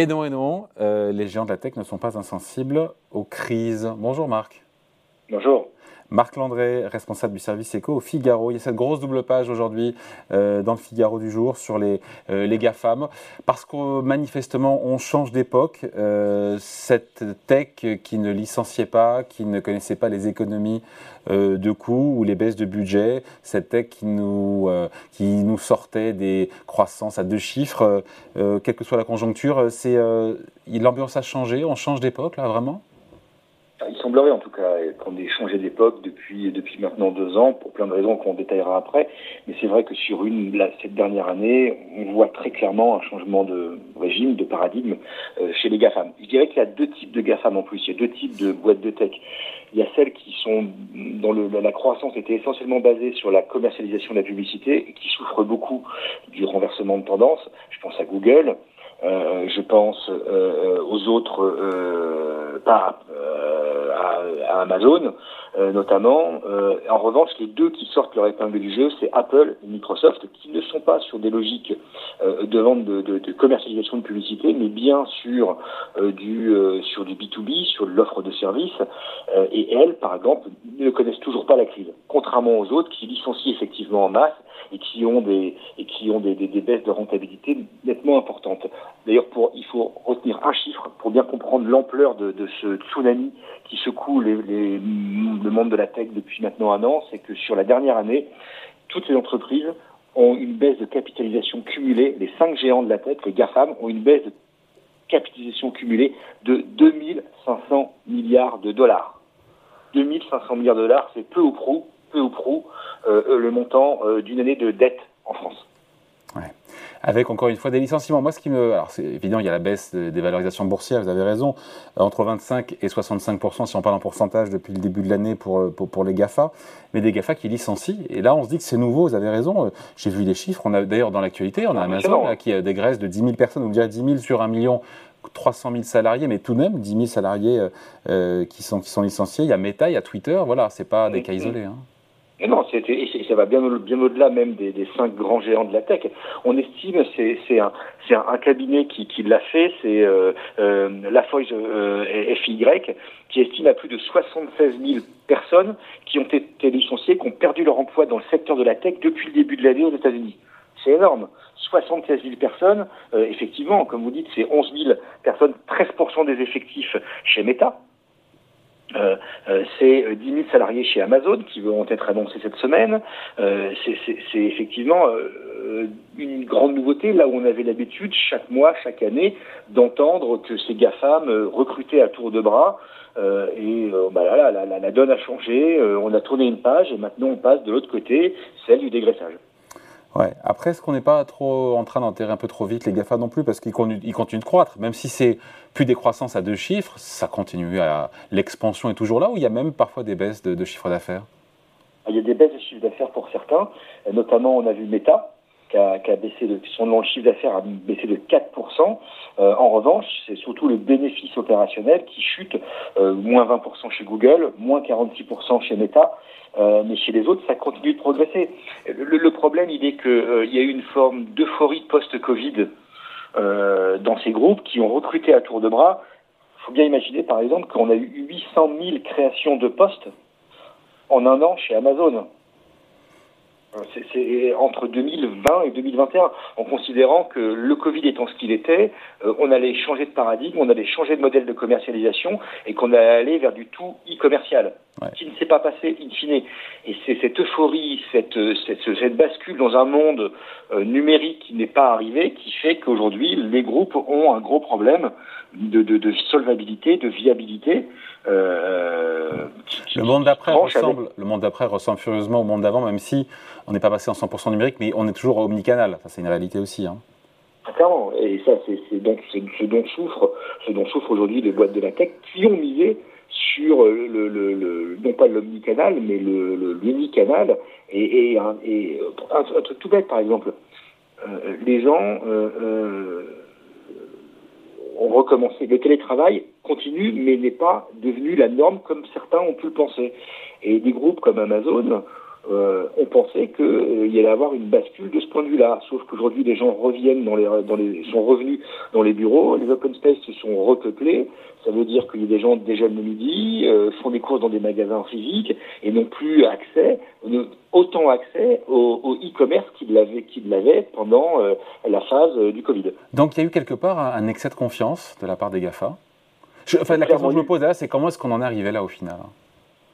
Et non, et non, euh, les géants de la tech ne sont pas insensibles aux crises. Bonjour Marc. Bonjour. Marc Landré, responsable du service éco au Figaro. Il y a cette grosse double page aujourd'hui euh, dans le Figaro du jour sur les, euh, les GAFAM, parce que manifestement on change d'époque. Euh, cette tech qui ne licenciait pas, qui ne connaissait pas les économies de coûts ou les baisses de budget, cette tech qui nous, qui nous sortait des croissances à deux chiffres, quelle que soit la conjoncture, c'est l'ambiance a changé, on change d'époque là vraiment? Il semblerait en tout cas qu'on ait changé d'époque depuis, depuis maintenant deux ans, pour plein de raisons qu'on détaillera après. Mais c'est vrai que sur une, cette dernière année, on voit très clairement un changement de régime, de paradigme euh, chez les GAFAM. Je dirais qu'il y a deux types de GAFAM en plus. Il y a deux types de boîtes de tech. Il y a celles qui sont, dont la croissance était essentiellement basée sur la commercialisation de la publicité et qui souffrent beaucoup du renversement de tendance. Je pense à Google. Euh, je pense euh, aux autres, à, Amazon notamment. en revanche, les deux qui sortent leur épingle du jeu, c'est Apple et Microsoft, qui ne sont pas sur des logiques de vente de, commercialisation de publicité, mais bien sur du sur du B2B, sur l'offre de services. et elles, par exemple, ne connaissent toujours pas la crise, contrairement aux autres qui licencient effectivement en masse et qui ont des et qui ont des, baisses de rentabilité nettement importantes. D'ailleurs, il faut retenir un chiffre pour bien comprendre l'ampleur de, ce tsunami qui secoue les, le monde de la tech depuis maintenant un an, c'est que sur la dernière année, toutes les entreprises ont une baisse de capitalisation cumulée. Les cinq géants de la tech, les GAFAM, ont une baisse de capitalisation cumulée de 2500 milliards de dollars. 2500 milliards de dollars, c'est peu ou prou peu ou prou euh, le montant euh, d'une année de dette en France. Avec encore une fois des licenciements. Moi, ce qui me. Alors, c'est évident, il y a la baisse des valorisations boursières, vous avez raison. Euh, entre 25 et 65% si on parle en pourcentage depuis le début de l'année pour, pour, les GAFA. Mais des GAFA qui licencient. Et là, on se dit que c'est nouveau, vous avez raison. J'ai vu les chiffres. On a D'ailleurs, dans l'actualité, on a ah, Amazon là, qui dégraisse de 10 000 personnes, ou déjà 10 000 sur 1 million 300 000 salariés, mais tout de même 10 000 salariés qui, sont, qui sont licenciés. Il y a Meta, il y a Twitter, voilà, c'est pas des cas isolés. Hein. Non, ça va bien, bien au-delà même des, des, cinq grands géants de la tech. On estime, c'est un, un, un, cabinet qui, qui l'a fait, c'est euh, euh, euh, FY, qui estime à plus de 76 000 personnes qui ont été licenciées, qui ont perdu leur emploi dans le secteur de la tech depuis le début de l'année aux États-Unis. C'est énorme. 76 000 personnes, euh, effectivement, comme vous dites, c'est 11 000 personnes, 13% des effectifs chez Meta. Euh, euh, c'est 10 000 salariés chez Amazon qui vont être annoncés cette semaine. Euh, c'est effectivement euh, une grande nouveauté, là où on avait l'habitude, chaque mois, chaque année, d'entendre que ces GAFAM recrutaient à tour de bras. et bah là, la, la, la, donne a changé, on a tourné une page et maintenant on passe de l'autre côté, celle du dégraissage. Après, est-ce qu'on n'est pas trop en train d'enterrer un peu trop vite les GAFA non plus? Parce qu'ils continuent, de croître Même si c'est plus des croissances à deux chiffres, ça continue à. L'expansion est toujours là ou il y a même parfois des baisses de, de chiffre d'affaires? Il y a des baisses de chiffre d'affaires pour certains. Notamment, on a vu Meta qui a, baissé de, son chiffre d'affaires a baissé de 4%. Euh, en revanche, c'est surtout le bénéfice opérationnel qui chute, euh, moins 20% chez Google, moins 46% chez Meta. Euh, mais chez les autres, ça continue de progresser. Le, le problème, il est qu'il euh, y a eu une forme d'euphorie post-Covid euh, dans ces groupes qui ont recruté à tour de bras. Il faut bien imaginer, par exemple, qu'on a eu 800 000 créations de postes en un an chez Amazon. C'est entre 2020 et 2021, en considérant que le Covid étant ce qu'il était, euh, on allait changer de paradigme, on allait changer de modèle de commercialisation et qu'on allait aller vers du tout e-commercial, qui ne s'est pas passé in fine. Et c'est cette euphorie, cette, cette, cette, bascule dans un monde euh, numérique qui n'est pas arrivé, qui fait qu'aujourd'hui, les groupes ont un gros problème de, de, de solvabilité, de viabilité. Euh, le monde d'après ressemble, le monde d'après ressemble furieusement au monde d'avant, même si on n'est pas passé en 100% numérique, mais on est toujours omnicanal. Enfin, c'est une réalité aussi. Hein. Ah, clairement, et ça, c'est donc ce dont souffrent, ce dont souffrent aujourd'hui les boîtes de la tech qui ont misé sur le, le, le non pas l'omnicanal, mais le l'unicanal. Et, et, un, et un, truc tout bête, par exemple, euh, les gens euh, euh, ont recommencé. Le télétravail continue, mais n'est pas devenu la norme comme certains ont pu le penser. Et des groupes comme Amazon euh, on pensait qu'il euh, y allait avoir une bascule de ce point de vue-là. Sauf qu'aujourd'hui, les gens reviennent dans les, dans les, sont revenus dans les bureaux, les open space se sont repeuplés. Ça veut dire qu'il y a des gens déjeunent le midi, euh, font des courses dans des magasins physiques et n'ont plus accès, autant accès au, e-commerce qu'ils l'avaient, pendant la phase du Covid. Donc il y a eu quelque part un excès de confiance de la part des GAFA. enfin, la question que je me pose là, c'est comment est-ce qu'on en est arrivé là au final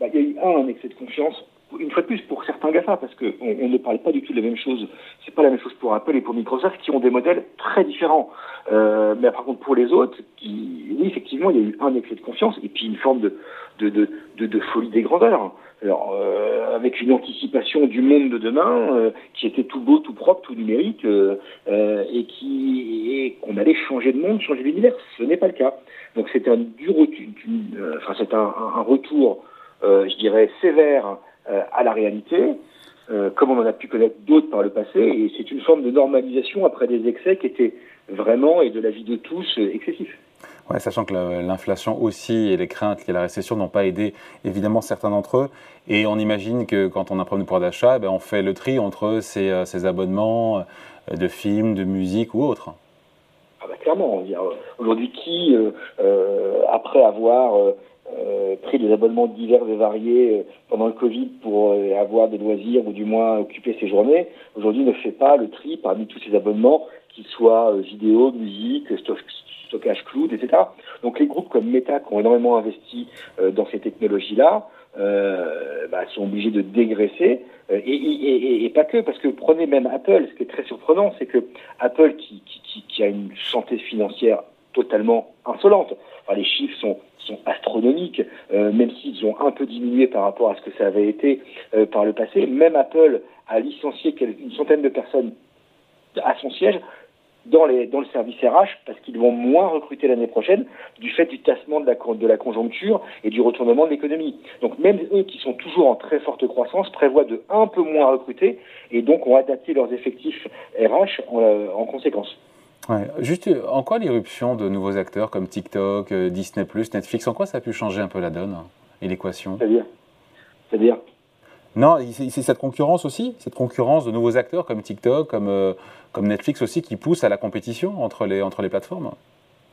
bah, Il y a eu un, un excès de confiance une fois de plus pour certains GAFA, parce qu'on on ne parle pas du tout de la même chose. C'est pas la même chose pour Apple et pour Microsoft, qui ont des modèles très différents. Euh, mais par contre, pour les autres, qui, oui, effectivement, il y a eu un excès de confiance et puis une forme de, de, de, de, folie des grandeurs. Alors, euh, avec une anticipation du monde de demain euh, qui était tout beau, tout propre, tout numérique, euh, euh, et qui et qu'on allait changer de monde, changer d'univers. Ce n'est pas le cas. Donc, c'est un dur, enfin, c'est un, un, retour, je dirais, sévère euh, à la réalité, euh, comme on en a pu connaître d'autres par le passé, et c'est une forme de normalisation après des excès qui étaient vraiment, et de la vie de tous, excessifs. Ouais, sachant que l'inflation aussi et les craintes liées à la récession n'ont pas aidé évidemment certains d'entre eux. Et on imagine que quand on a un problème de pouvoir d'achat, ben on fait le tri entre ces, euh, ces abonnements de films, de musique ou autres. Ah bah clairement, aujourd'hui qui, euh, après avoir euh, pris des abonnements divers et variés euh, pendant le Covid pour euh, avoir des loisirs ou du moins occuper ses journées, aujourd'hui ne fait pas le tri parmi tous ces abonnements, qu'ils soient vidéo, musique, stockage cloud, etc. Donc les groupes comme Meta qui ont énormément investi dans ces technologies-là, euh, bah, sont obligés de dégraisser. Et, et, et, pas que parce que prenez même Apple, ce qui est très surprenant, c'est que Apple qui, qui, qui, a une santé financière totalement insolente, les chiffres sont astronomiques, euh, même s'ils ont un peu diminué par rapport à ce que ça avait été euh, par le passé. Même Apple a licencié une centaine de personnes à son siège dans, le service RH parce qu'ils vont moins recruter l'année prochaine du fait du tassement de la, conjoncture et du retournement de l'économie. Donc même eux qui sont toujours en très forte croissance prévoient de un peu moins recruter et donc ont adapté leurs effectifs RH euh, en conséquence. Juste, en quoi l'irruption de nouveaux acteurs comme TikTok, euh, Disney+, Netflix, en quoi ça a pu changer un peu la donne et l'équation C'est-à-dire C'est-à-dire Non, c'est cette concurrence aussi, cette concurrence de nouveaux acteurs comme TikTok, comme, euh, comme Netflix aussi, qui pousse à la compétition entre les, entre les plateformes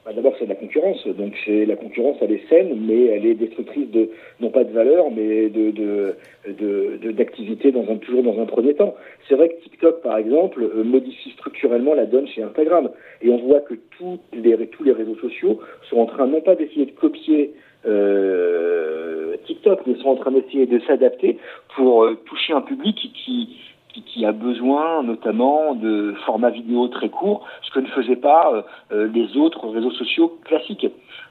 bah, d'abord, c'est de la concurrence. Donc, c'est la concurrence, elle est saine, mais elle est destructrice de, non pas de valeur, mais de, de, d'activité dans un, toujours dans un premier temps. C'est vrai que TikTok, par exemple, euh, modifie structurellement la donne chez Instagram. Et on voit que tous les, tous les réseaux sociaux sont en train, non pas d'essayer de copier euh, TikTok, mais sont en train d'essayer de s'adapter pour euh, toucher un public qui, a besoin notamment de formats vidéo très courts, ce que ne faisaient pas euh, euh, les autres réseaux sociaux classiques.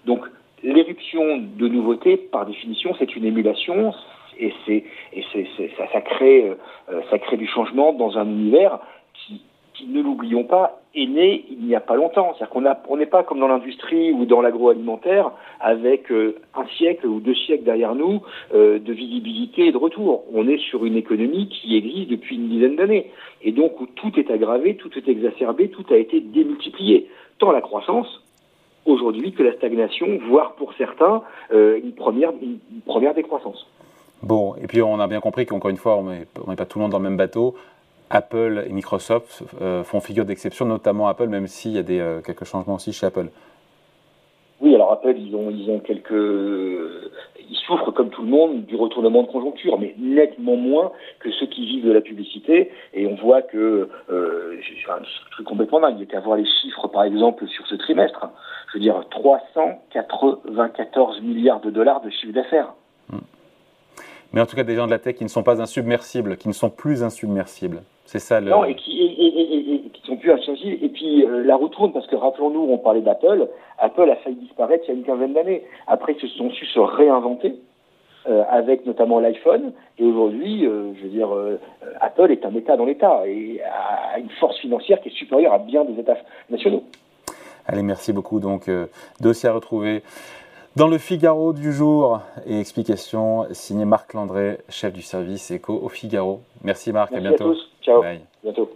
Donc l'éruption de nouveautés, par définition, c'est une émulation et c'est et c'est ça crée euh, ça crée du changement dans un univers qui ne l'oublions pas, est né il n'y a pas longtemps. C'est-à-dire qu'on on n'est pas comme dans l'industrie ou dans l'agroalimentaire avec euh, un siècle ou deux siècles derrière nous euh, de visibilité et de retour. On est sur une économie qui existe depuis une dizaine d'années et donc où tout est aggravé, tout est exacerbé, tout a été démultiplié. Tant la croissance aujourd'hui que la stagnation, voire pour certains euh, une première une première décroissance. Bon, et puis on a bien compris qu'encore une fois, on n'est pas tout le monde dans le même bateau. Apple et Microsoft euh, font figure d'exception, notamment Apple, même s'il y a des, euh, quelques changements aussi chez Apple. Oui, alors Apple, ils ont, ils ont quelques, ils souffrent comme tout le monde du retournement de conjoncture, mais nettement moins que ceux qui vivent de la publicité. Et on voit que, euh, un truc complètement dingue. Il y a qu'à voir les chiffres, par exemple, sur ce trimestre. Je veux dire, 394 milliards de dollars de chiffre d'affaires. Mais en tout cas, des gens de la tech qui ne sont pas insubmersibles, qui ne sont plus insubmersibles. C'est ça le. Non, et qui, et, qui sont plus insubmersibles. Et puis euh, la retourne, parce que rappelons-nous, on parlait d'Apple. Apple a failli disparaître il y a une quinzaine d'années. Après, ils se sont su se réinventer. Euh, avec notamment l'iPhone. Et aujourd'hui, euh, je veux dire, Apple est un État dans l'État et a une force financière qui est supérieure à bien des États nationaux. Allez, merci beaucoup. Donc, dossier à retrouver dans le Figaro du jour et explication signé Marc Landré, chef du service éco au Figaro. Merci Marc, à bientôt. À tous. Ciao. Bientôt.